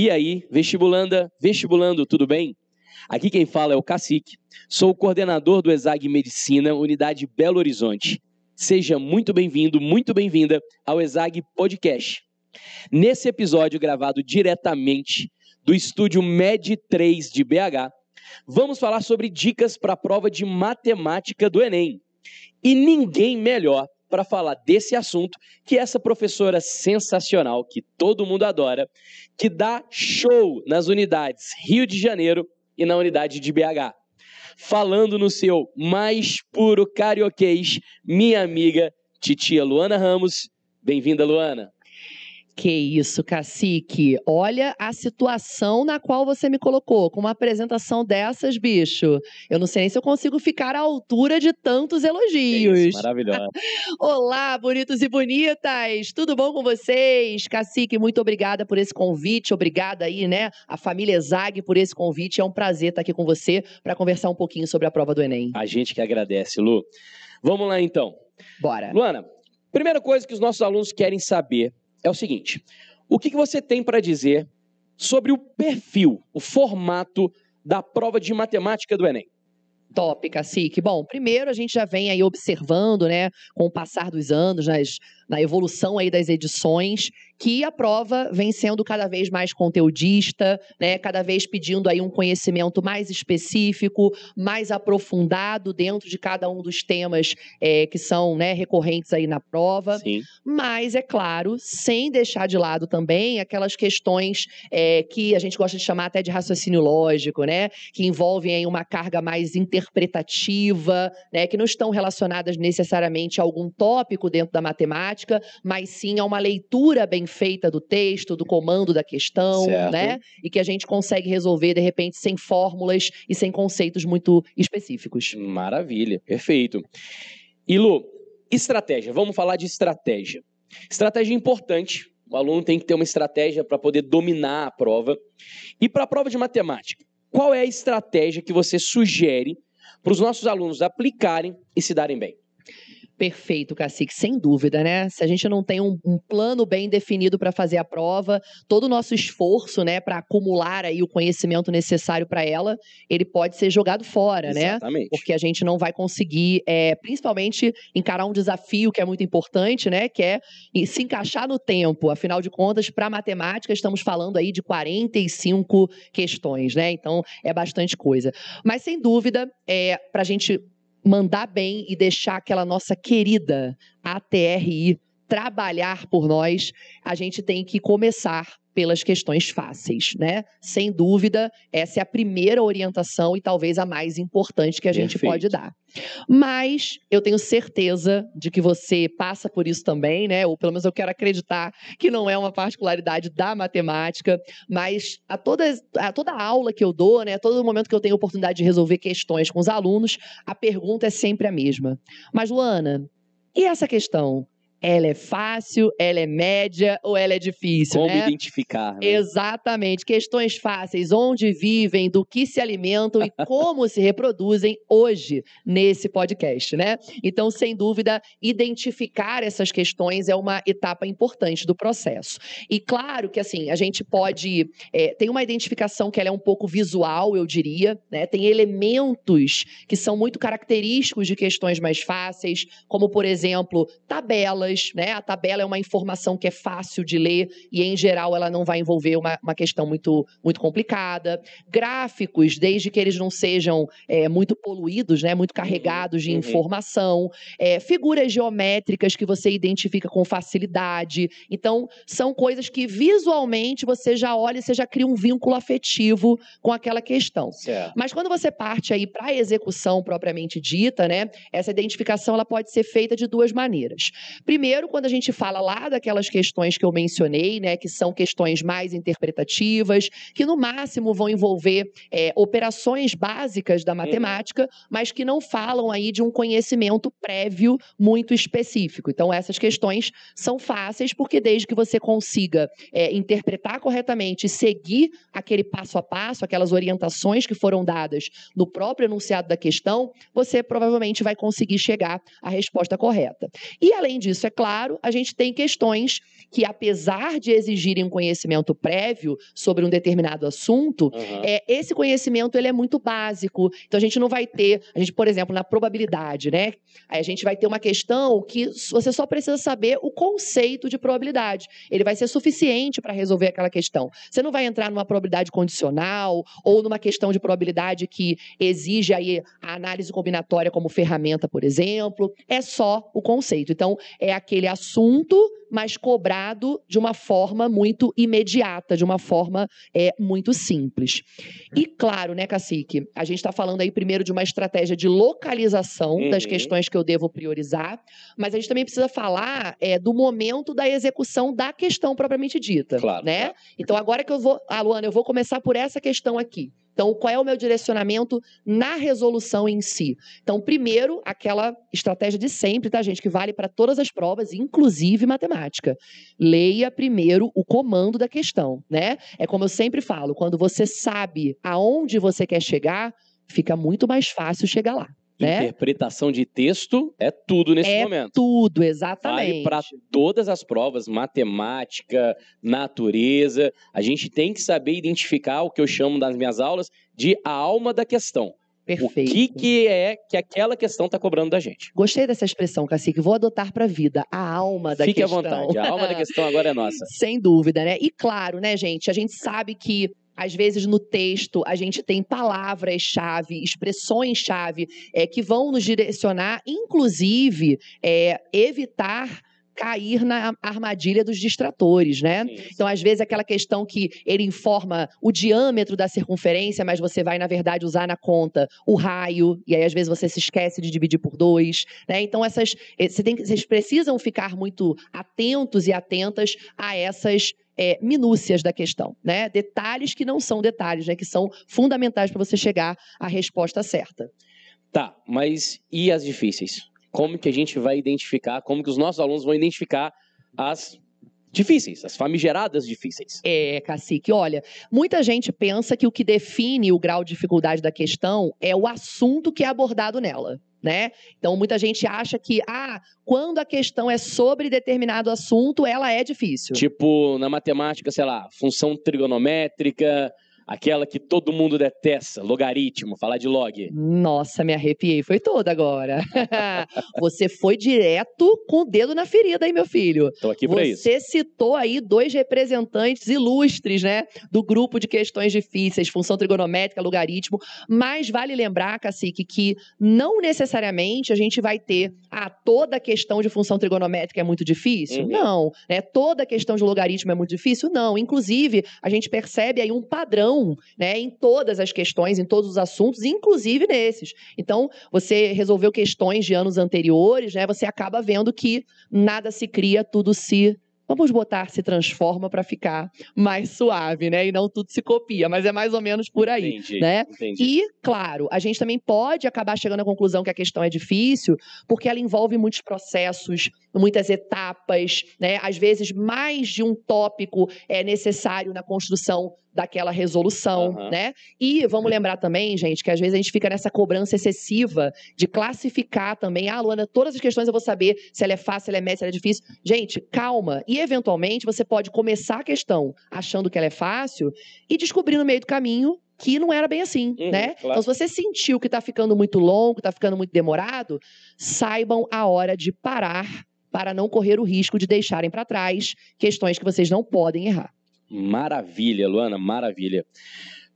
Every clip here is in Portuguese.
E aí, vestibulanda, vestibulando, tudo bem? Aqui quem fala é o Cacique, sou o coordenador do ESAG Medicina, unidade Belo Horizonte. Seja muito bem-vindo, muito bem-vinda ao ESAG Podcast. Nesse episódio gravado diretamente do estúdio Med 3 de BH, vamos falar sobre dicas para a prova de matemática do Enem. E ninguém melhor para falar desse assunto que essa professora sensacional, que todo mundo adora, que dá show nas unidades Rio de Janeiro e na unidade de BH. Falando no seu mais puro carioquês, minha amiga titia Luana Ramos. Bem-vinda, Luana. Que isso, cacique. Olha a situação na qual você me colocou. Com uma apresentação dessas, bicho. Eu não sei nem se eu consigo ficar à altura de tantos elogios. Isso, maravilhosa. Olá, bonitos e bonitas. Tudo bom com vocês? Cacique, muito obrigada por esse convite. Obrigada aí, né, a família Zag por esse convite. É um prazer estar aqui com você para conversar um pouquinho sobre a prova do Enem. A gente que agradece, Lu. Vamos lá então. Bora. Luana, primeira coisa que os nossos alunos querem saber é o seguinte: o que, que você tem para dizer sobre o perfil, o formato da prova de matemática do Enem? Top, Cacique. Bom, primeiro a gente já vem aí observando, né, com o passar dos anos, nas, na evolução aí das edições, que a prova vem sendo cada vez mais conteudista, né, cada vez pedindo aí um conhecimento mais específico, mais aprofundado dentro de cada um dos temas é, que são né, recorrentes aí na prova. Sim. Mas, é claro, sem deixar de lado também aquelas questões é, que a gente gosta de chamar até de raciocínio lógico, né, que envolvem aí uma carga mais interpretativa, né, que não estão relacionadas necessariamente a algum tópico dentro da matemática, mas sim a uma leitura bem feita do texto, do comando da questão, Certo. né? E que a gente consegue resolver, de repente, sem fórmulas e sem conceitos muito específicos. Maravilha, perfeito. E Lu, estratégia. Vamos falar de estratégia. Estratégia é importante. O aluno tem que ter uma estratégia para poder dominar a prova. E para a prova de matemática, qual é a estratégia que você sugere para os nossos alunos aplicarem e se darem bem? Perfeito, Cacique, sem dúvida, né? Se a gente não tem um, um plano bem definido para fazer a prova, todo o nosso esforço, né, para acumular aí o conhecimento necessário para ela, ele pode ser jogado fora, né? Exatamente. Porque a gente não vai conseguir, é, principalmente, encarar um desafio que é muito importante, né? Que é se encaixar no tempo. Afinal de contas, para matemática, estamos falando aí de 45 questões, né? Então, é bastante coisa. Mas, sem dúvida, é, para a gente mandar bem e deixar aquela nossa querida ATRI trabalhar por nós, a gente tem que começar pelas questões fáceis, né? Sem dúvida, essa é a primeira orientação e talvez a mais importante que a gente Perfeito. pode dar. Mas eu tenho certeza de que você passa por isso também, né? Ou pelo menos eu quero acreditar que não é uma particularidade da matemática, mas a toda, a toda aula que eu dou, né? Todo momento que eu tenho oportunidade de resolver questões com os alunos, a pergunta é sempre a mesma. Mas, Luana, e essa questão? Ela é fácil, ela é média ou ela é difícil, Como né? identificar? né? Exatamente. Questões fáceis, onde vivem, do que se alimentam e como se reproduzem hoje nesse podcast, né? Então, sem dúvida, identificar essas questões é uma etapa importante do processo. E claro que, assim, a gente pode. é, tem uma identificação que ela é um pouco visual, eu diria, né? Tem elementos que são muito característicos de questões mais fáceis, como, por exemplo, tabelas, né? A tabela é uma informação que é fácil de ler e, em geral, ela não vai envolver uma, uma questão muito, muito complicada. Gráficos, desde que eles não sejam é, muito poluídos, né? Muito carregados de uhum. informação. É, figuras geométricas que você identifica com facilidade. Então, são coisas que visualmente você já olha e você já cria um vínculo afetivo com aquela questão. Certo. Mas quando você parte aí para a execução propriamente dita, né? Essa identificação ela pode ser feita de duas maneiras. Primeiro, quando a gente fala lá daquelas questões que eu mencionei, né? Que são questões mais interpretativas, que no máximo vão envolver é, operações básicas da matemática, mas que não falam aí de um conhecimento prévio muito específico. Então, essas questões são fáceis porque desde que você consiga é, interpretar corretamente e seguir aquele passo a passo, aquelas orientações que foram dadas no próprio enunciado da questão, você provavelmente vai conseguir chegar à resposta correta. E além disso, deixa claro, a gente tem questões que, apesar de exigirem um conhecimento prévio sobre um determinado assunto, Uhum. é, esse conhecimento ele é muito básico. Então a gente não vai ter, a gente, por exemplo, na probabilidade, né? Aí a gente vai ter uma questão que você só precisa saber o conceito de probabilidade. Ele vai ser suficiente para resolver aquela questão. Você não vai entrar numa probabilidade condicional ou numa questão de probabilidade que exige aí a análise combinatória como ferramenta, por exemplo. É só o conceito. Então, é aquele assunto, mas cobrado de uma forma muito imediata, de uma forma é, muito simples. E claro, né, Cacique, a gente está falando aí primeiro de uma estratégia de localização das Uhum. questões que eu devo priorizar, mas a gente também precisa falar é, do momento da execução da questão propriamente dita, Claro, né? Então agora que eu vou, ah, Luana, eu vou começar por essa questão aqui. Então, qual é o meu direcionamento na resolução em si? Então, primeiro, aquela estratégia de sempre, tá, gente? Que vale para todas as provas, inclusive matemática. Leia primeiro o comando da questão, né? É como eu sempre falo, quando você sabe aonde você quer chegar, fica muito mais fácil chegar lá, né? Interpretação de texto é tudo nesse É momento. Tudo, Vale exatamente. para todas as provas, matemática, natureza. A gente tem que saber identificar o que eu chamo nas minhas aulas de a alma da questão. Perfeito. O que, que é que aquela questão está cobrando da gente. Gostei dessa expressão, Cacique. Vou adotar para a vida. A alma da Fique questão. à vontade. A alma da questão agora é nossa. Sem dúvida, né? E claro, né, gente? A gente sabe que às vezes no texto a gente tem palavras-chave, expressões-chave é, que vão nos direcionar, inclusive é, evitar cair na armadilha dos distratores, né? Sim, sim. Então, às vezes, aquela questão que ele informa o diâmetro da circunferência, mas você vai, na verdade, usar na conta o raio, e aí, às vezes, você se esquece de dividir por dois. Né? Então, essas, eh, você tem vocês precisam ficar muito atentos e atentas a essas. eh, minúcias da questão, né? Detalhes que não são detalhes, né? Que são fundamentais para você chegar à resposta certa. Tá, mas e as difíceis? Como que a gente vai identificar, como que os nossos alunos vão identificar as difíceis, as famigeradas difíceis? É, Cacique, olha, muita gente pensa que o que define o grau de dificuldade da questão é o assunto que é abordado nela. Né? Então, muita gente acha que, ah, quando a questão é sobre determinado assunto, ela é difícil. Tipo, na matemática, sei lá, função trigonométrica, aquela que todo mundo detesta, logaritmo, falar de log. Nossa, me arrepiei, foi toda agora. Você foi direto com o dedo na ferida, hein, meu filho? Estou aqui para isso. Você citou aí dois representantes ilustres, né, do grupo de questões difíceis, função trigonométrica, logaritmo, mas vale lembrar, Cacique, que não necessariamente a gente vai ter, ah, toda questão de função trigonométrica é muito difícil? Uhum. Não, né? Toda questão de logaritmo é muito difícil? Não. Inclusive, a gente percebe aí um padrão, né, em todas as questões, em todos os assuntos, inclusive nesses. Então, você resolveu questões de anos anteriores, né? Você acaba vendo que nada se cria, tudo se Vamos botar se transforma para ficar mais suave, né? E não tudo se copia, mas é mais ou menos por aí, Entendi, né? entendi. E, claro, a gente também pode acabar chegando à conclusão que a questão é difícil, porque ela envolve muitos processos, muitas etapas, né? Às vezes, mais de um tópico é necessário na construção daquela resolução, Aham. né? E vamos lembrar também, gente, que às vezes a gente fica nessa cobrança excessiva de classificar também. Ah, Luana, todas as questões eu vou saber se ela é fácil, se ela é média, se ela é difícil. Gente, calma. E, eventualmente, você pode começar a questão achando que ela é fácil e descobrir no meio do caminho que não era bem assim, Uhum, né? claro. Então, se você sentiu que está ficando muito longo, está ficando muito demorado, saibam a hora de parar para não correr o risco de deixarem para trás questões que vocês não podem errar. Maravilha, Luana, maravilha.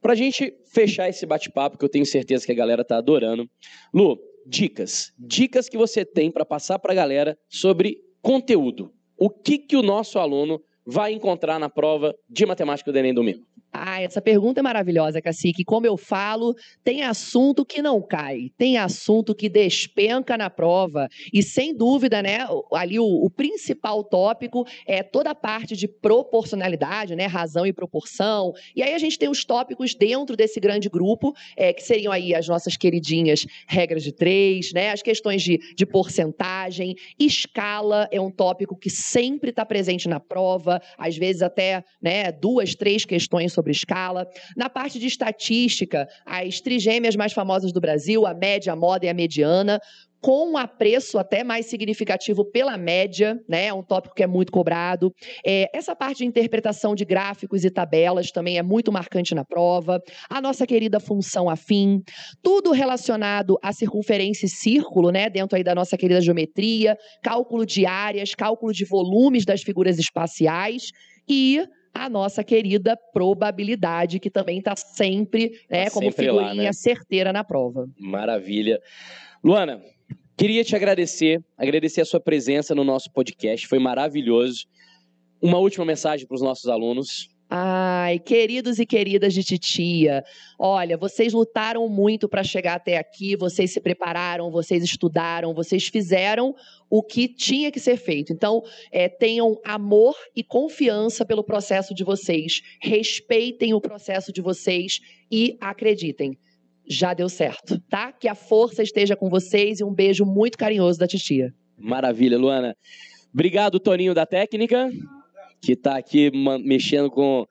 Pra gente fechar esse bate-papo, que eu tenho certeza que a galera tá adorando. Lu, dicas. Dicas que você tem para passar pra galera sobre conteúdo. O que que o nosso aluno vai encontrar na prova de matemática do Enem domingo? Ah, essa pergunta é maravilhosa, Cacique. Como eu falo, tem assunto que não cai, tem assunto que despenca na prova. E sem dúvida, né, ali o, o principal tópico é toda a parte de proporcionalidade, né, razão e proporção. E aí a gente tem os tópicos dentro desse grande grupo, é, que seriam aí as nossas queridinhas regras de três, né, as questões de, de porcentagem, escala é um tópico que sempre está presente na prova, às vezes até né, duas, três questões sobre escala. Na parte de estatística, as trigêmeas mais famosas do Brasil, a média, a moda e a mediana. com um apreço até mais significativo pela média, né? É um tópico que é muito cobrado. É, essa parte de interpretação de gráficos e tabelas também é muito marcante na prova. A nossa querida função afim, tudo relacionado à circunferência e círculo, né? Dentro aí da nossa querida geometria, cálculo de áreas, cálculo de volumes das figuras espaciais e a nossa querida probabilidade, que também está sempre, né, tá como sempre figurinha lá, né? certeira na prova. Maravilha. Luana, Queria te agradecer, agradecer a sua presença no nosso podcast, foi maravilhoso. Uma última mensagem para os nossos alunos. Ai, queridos e queridas de titia, olha, vocês lutaram muito para chegar até aqui, vocês se prepararam, vocês estudaram, vocês fizeram o que tinha que ser feito. Então, é, tenham amor e confiança pelo processo de vocês, respeitem o processo de vocês e acreditem já deu certo, tá? Que a força esteja com vocês e um beijo muito carinhoso da titia. Maravilha, Luana. Obrigado, Toninho da Técnica, que está aqui mexendo com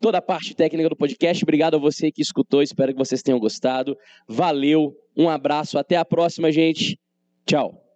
toda a parte técnica do podcast. Obrigado a você que escutou, espero que vocês tenham gostado. Valeu, um abraço, até a próxima, gente. Tchau.